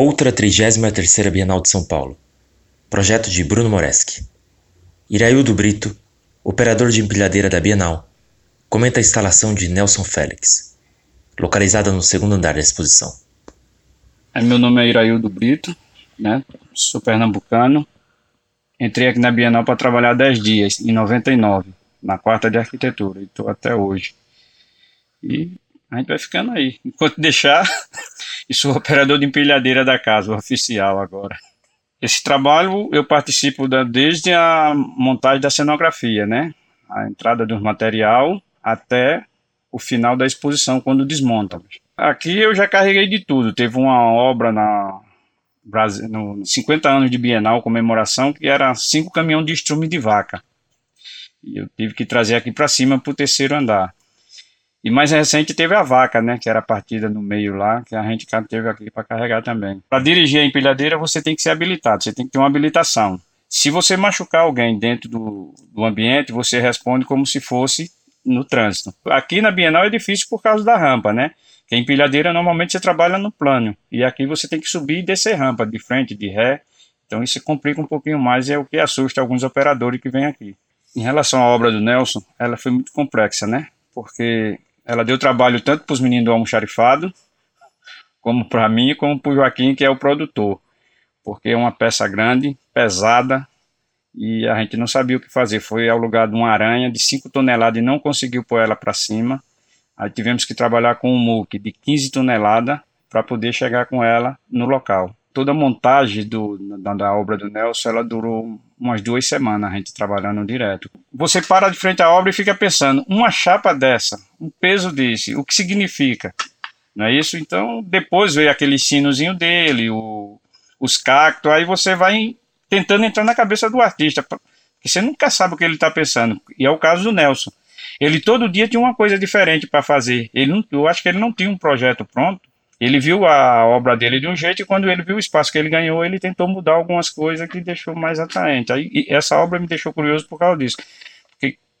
Outra 33ª Bienal de São Paulo. Projeto de Bruno Moreski. Iraildo Brito, operador de empilhadeira da Bienal, comenta a instalação de Nelson Félix, localizada no segundo andar da exposição. É, meu nome é Iraildo Brito, né? sou pernambucano. Entrei aqui na Bienal para trabalhar 10 dias, em 99, na quarta de arquitetura, e estou até hoje. E a gente vai ficando aí. Enquanto deixar, e sou operador de empilhadeira da casa, oficial agora. Esse trabalho eu participo da, desde a montagem da cenografia, né? A entrada do material até o final da exposição, quando desmonta. Aqui eu já carreguei de tudo. Teve uma obra na Brasil, no 50 anos de Bienal, comemoração, que era cinco caminhões de estrume de vaca. E eu tive que trazer aqui para cima para o terceiro andar. E mais recente teve a vaca, né, que era partida no meio lá, que a gente teve aqui para carregar também. Para dirigir a empilhadeira você tem que ser habilitado, você tem que ter uma habilitação. Se você machucar alguém dentro do, do ambiente, você responde como se fosse no trânsito. Aqui na Bienal é difícil por causa da rampa, né? Que a empilhadeira normalmente você trabalha no plano e aqui você tem que subir e descer rampa de frente, de ré. Então isso complica um pouquinho mais e é o que assusta alguns operadores que vêm aqui. Em relação à obra do Nelson, ela foi muito complexa, né? Porque ela deu trabalho tanto para os meninos do almoxarifado, como para mim, como para o Joaquim, que é o produtor. Porque é uma peça grande, pesada, e a gente não sabia o que fazer. Foi ao lugar de uma aranha de 5 toneladas e não conseguiu pôr ela para cima. Aí tivemos que trabalhar com um muque de 15 toneladas para poder chegar com ela no local. Toda a montagem do, da, da, obra do Nelson, ela durou umas duas semanas, a gente trabalhando direto. Você para de frente à obra e fica pensando, uma chapa dessa, um peso desse, o que significa? Não é isso? Então, depois veio aquele sinozinho dele, o, os cactos, aí você vai tentando entrar na cabeça do artista, porque você nunca sabe o que ele está pensando. E é o caso do Nelson. Ele todo dia tinha uma coisa diferente para fazer. Ele não, eu acho que ele não tinha um projeto pronto. Ele viu a obra dele de um jeito e quando ele viu o espaço que ele ganhou, ele tentou mudar algumas coisas que deixou mais atraente. Aí, essa obra me deixou curioso por causa disso.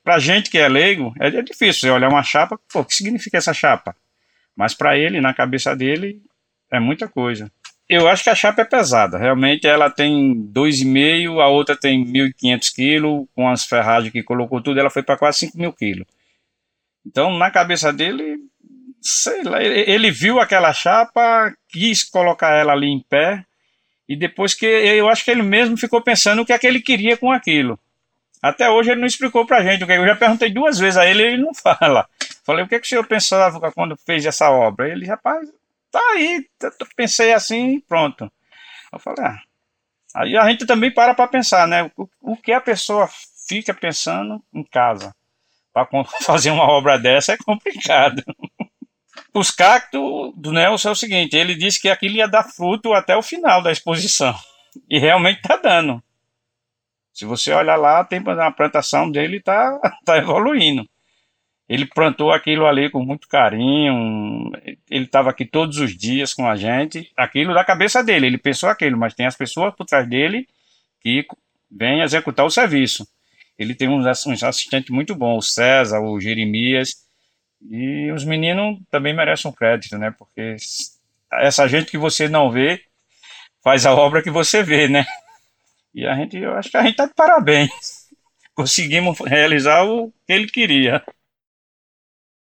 Para gente que é leigo, é, é difícil você olhar uma chapa, pô, o que significa essa chapa? Mas para ele, na cabeça dele, é muita coisa. Eu acho que a chapa é pesada. Realmente ela tem 2,5, a outra tem 1.500 quilos, com as ferragens que colocou tudo, ela foi para quase 5 mil quilos. Então, na cabeça dele, sei lá, ele viu aquela chapa, quis colocar ela ali em pé, e depois que eu acho que ele mesmo ficou pensando o que é que ele queria com aquilo. Até hoje ele não explicou pra gente, eu já perguntei duas vezes a ele, ele não fala. Falei, o que, é que o senhor pensava quando fez essa obra? Ele, rapaz, tá aí, pensei assim pronto. Eu falei, ah. Aí a gente também para para pensar, né? O, o que a pessoa fica pensando em casa para fazer uma obra dessa é complicado. Os cactos do Nelson é o seguinte: ele disse que aquilo ia dar fruto até o final da exposição. E realmente está dando. Se você olhar lá, tem a plantação dele está tá evoluindo. Ele plantou aquilo ali com muito carinho. Ele estava aqui todos os dias com a gente. Aquilo da cabeça dele, ele pensou aquilo, mas tem as pessoas por trás dele que vêm executar o serviço. Ele tem uns, assistentes muito bons, o César, o Jeremias. E os meninos também merecem um crédito, né? Porque essa gente que você não vê faz a obra que você vê, né? E a gente, eu acho que a gente tá de parabéns. Conseguimos realizar o que ele queria.